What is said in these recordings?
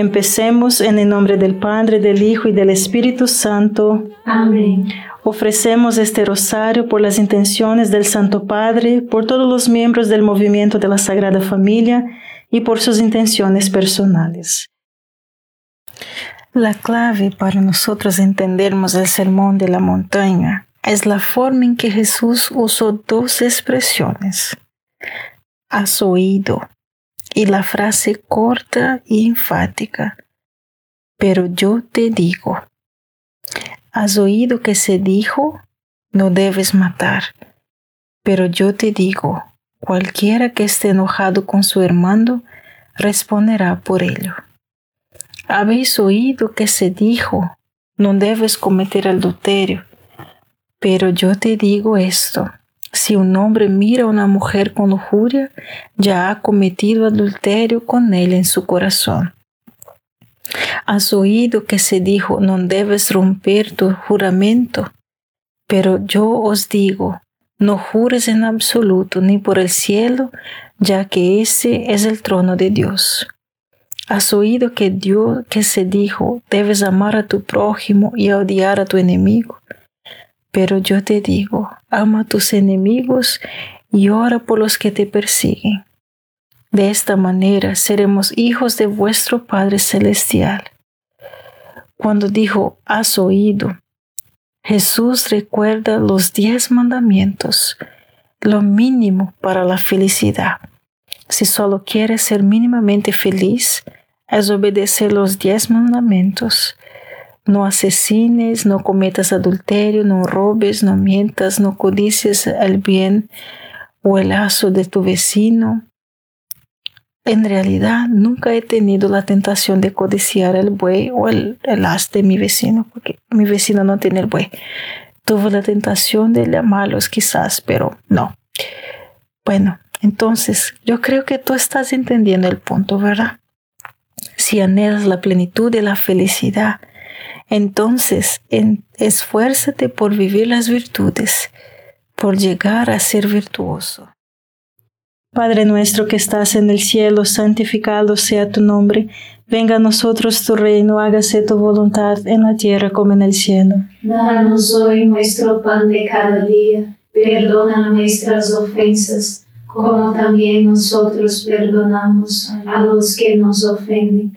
Empecemos en el nombre del Padre, del Hijo y del Espíritu Santo. Amén. Ofrecemos este rosario por las intenciones del Santo Padre, por todos los miembros del movimiento de la Sagrada Familia y por sus intenciones personales. La clave para nosotros entendermos el sermón de la montaña es la forma en que Jesús usó dos expresiones. Has oído y la frase corta y enfática. Pero yo te digo. Has oído que se dijo, no debes matar. Pero yo te digo, cualquiera que esté enojado con su hermano, responderá por ello. Habéis oído que se dijo, no debes cometer adulterio. Pero yo te digo esto, si un hombre mira a una mujer con lujuria, ya ha cometido adulterio con él en su corazón. Has oído que se dijo, no debes romper tu juramento, pero yo os digo, no jures en absoluto ni por el cielo, ya que ese es el trono de Dios. Has oído que Dios que se dijo, debes amar a tu prójimo y odiar a tu enemigo. Pero yo te digo, ama a tus enemigos y ora por los que te persiguen. De esta manera seremos hijos de vuestro Padre Celestial. Cuando dijo, has oído, Jesús recuerda los diez mandamientos, lo mínimo para la felicidad. Si solo quieres ser mínimamente feliz, es obedecer los diez mandamientos. No asesines, no cometas adulterio, no robes, no mientas, no codicies el bien o el lazo de tu vecino en realidad nunca he tenido la tentación de codiciar el buey o el, as de mi vecino, porque mi vecino no tiene el buey. Tuve la tentación de llamarlos quizás, pero no. Bueno, entonces yo creo que tú estás entendiendo el punto, ¿verdad? Si anhelas la plenitud de la felicidad, entonces esfuérzate por vivir las virtudes, por llegar a ser virtuoso. Padre nuestro que estás en el cielo, santificado sea tu nombre. Venga a nosotros tu reino, hágase tu voluntad en la tierra como en el cielo. Danos hoy nuestro pan de cada día. Perdona nuestras ofensas, como también nosotros perdonamos a los que nos ofenden.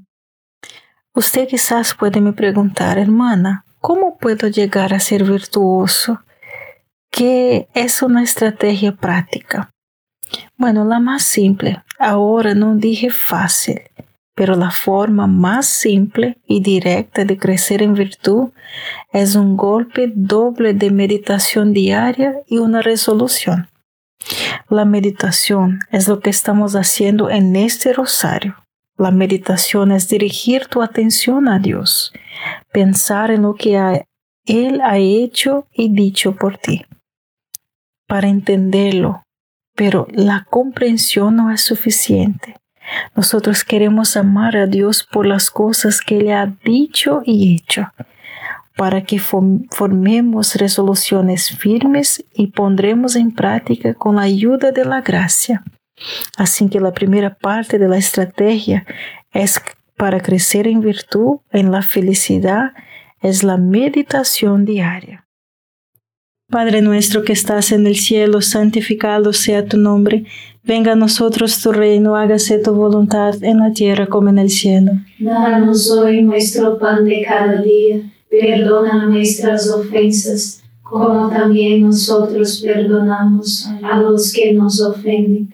Usted quizás puede me preguntar, hermana, ¿cómo puedo llegar a ser virtuoso? ¿Qué es una estrategia práctica? Bueno, la más simple. Ahora no dije fácil, pero la forma más simple y directa de crecer en virtud es un golpe doble de meditación diaria y una resolución. La meditación es lo que estamos haciendo en este rosario. La meditación es dirigir tu atención a Dios, pensar en lo que Él ha hecho y dicho por ti. Para entenderlo, pero la comprensión no es suficiente. Nosotros queremos amar a Dios por las cosas que Él ha dicho y hecho, para que formemos resoluciones firmes y pondremos en práctica con la ayuda de la gracia. Así que la primera parte de la estrategia es para crecer en virtud, en la felicidad, es la meditación diaria. Padre nuestro que estás en el cielo, santificado sea tu nombre. Venga a nosotros tu reino, hágase tu voluntad en la tierra como en el cielo. Danos hoy nuestro pan de cada día. Perdona nuestras ofensas, como también nosotros perdonamos a los que nos ofenden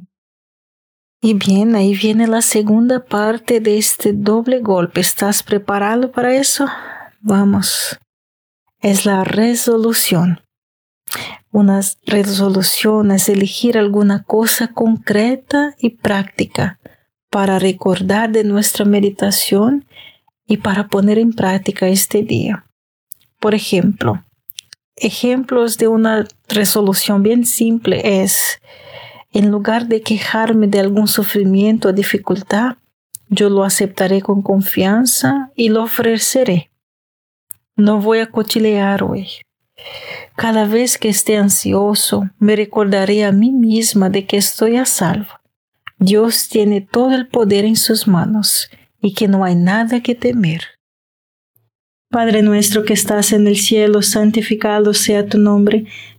Y bien, ahí viene la segunda parte de este doble golpe. ¿Estás preparado para eso? Vamos. Es la resolución. Una resolución es elegir alguna cosa concreta y práctica para recordar de nuestra meditación y para poner en práctica este día. Por ejemplo, ejemplos de una resolución bien simple es en lugar de quejarme de algún sufrimiento o dificultad, yo lo aceptaré con confianza y lo ofreceré. No voy a cochilear hoy. Cada vez que esté ansioso, me recordaré a mí misma de que estoy a salvo. Dios tiene todo el poder en sus manos y que no hay nada que temer. Padre nuestro que estás en el cielo, santificado sea tu nombre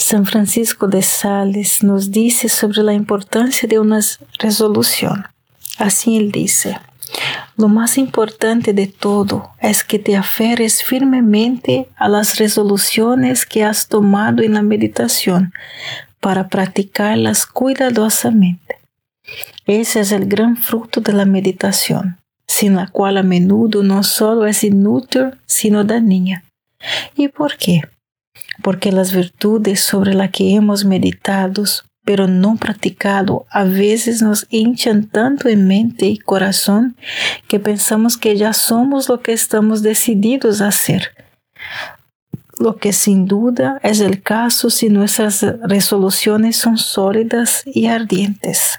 San Francisco de Sales nos dice sobre la importancia de una resolución. Así él dice, lo más importante de todo es que te aferres firmemente a las resoluciones que has tomado en la meditación para practicarlas cuidadosamente. Ese es el gran fruto de la meditación, sin la cual a menudo no solo es inútil, sino dañina. ¿Y por qué? Porque las virtudes sobre las que hemos meditado, pero no practicado, a veces nos hinchan tanto en mente y corazón que pensamos que ya somos lo que estamos decididos a hacer. Lo que sin duda es el caso si nuestras resoluciones son sólidas y ardientes.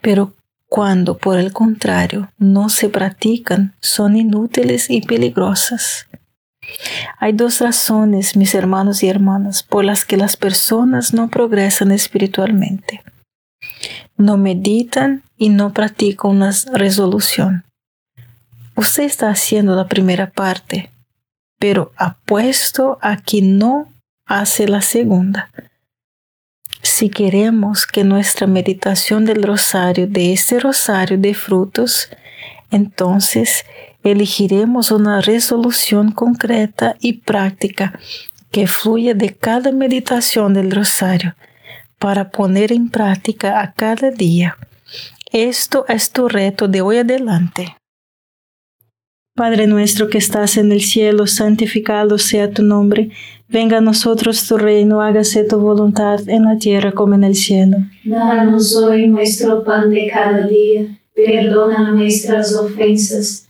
Pero cuando, por el contrario, no se practican, son inútiles y peligrosas. Hay dos razones, mis hermanos y hermanas, por las que las personas no progresan espiritualmente. No meditan y no practican una resolución. Usted está haciendo la primera parte, pero apuesto a que no hace la segunda. Si queremos que nuestra meditación del rosario, de este rosario de frutos, entonces elegiremos una resolución concreta y práctica que fluya de cada meditación del rosario para poner en práctica a cada día. Esto es tu reto de hoy adelante. Padre nuestro que estás en el cielo, santificado sea tu nombre. Venga a nosotros tu reino, hágase tu voluntad en la tierra como en el cielo. Danos hoy nuestro pan de cada día. Perdona nuestras ofensas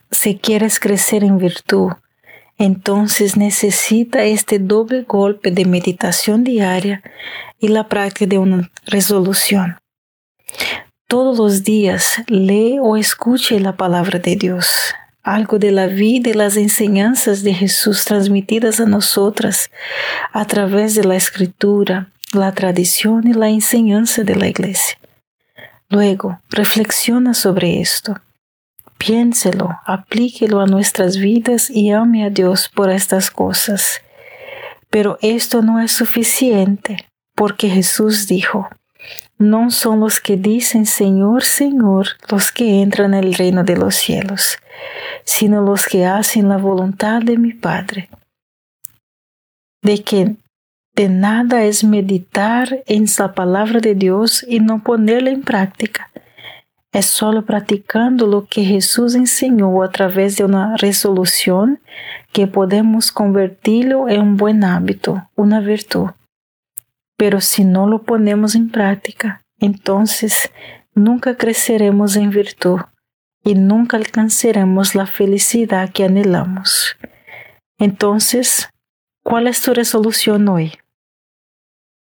si quieres crecer en virtud, entonces necesita este doble golpe de meditación diaria y la práctica de una resolución. Todos los días lee o escuche la palabra de Dios, algo de la vida y las enseñanzas de Jesús transmitidas a nosotras a través de la escritura, la tradición y la enseñanza de la iglesia. Luego, reflexiona sobre esto. Piénselo, aplíquelo a nuestras vidas y ame a Dios por estas cosas. Pero esto no es suficiente, porque Jesús dijo, no son los que dicen Señor, Señor los que entran en el reino de los cielos, sino los que hacen la voluntad de mi Padre. De que de nada es meditar en la palabra de Dios y no ponerla en práctica. Es solo practicando lo que Jesús enseñó a través de una resolución que podemos convertirlo en un buen hábito, una virtud. Pero si no lo ponemos en práctica, entonces nunca creceremos en virtud y nunca alcanzaremos la felicidad que anhelamos. Entonces, ¿cuál es tu resolución hoy?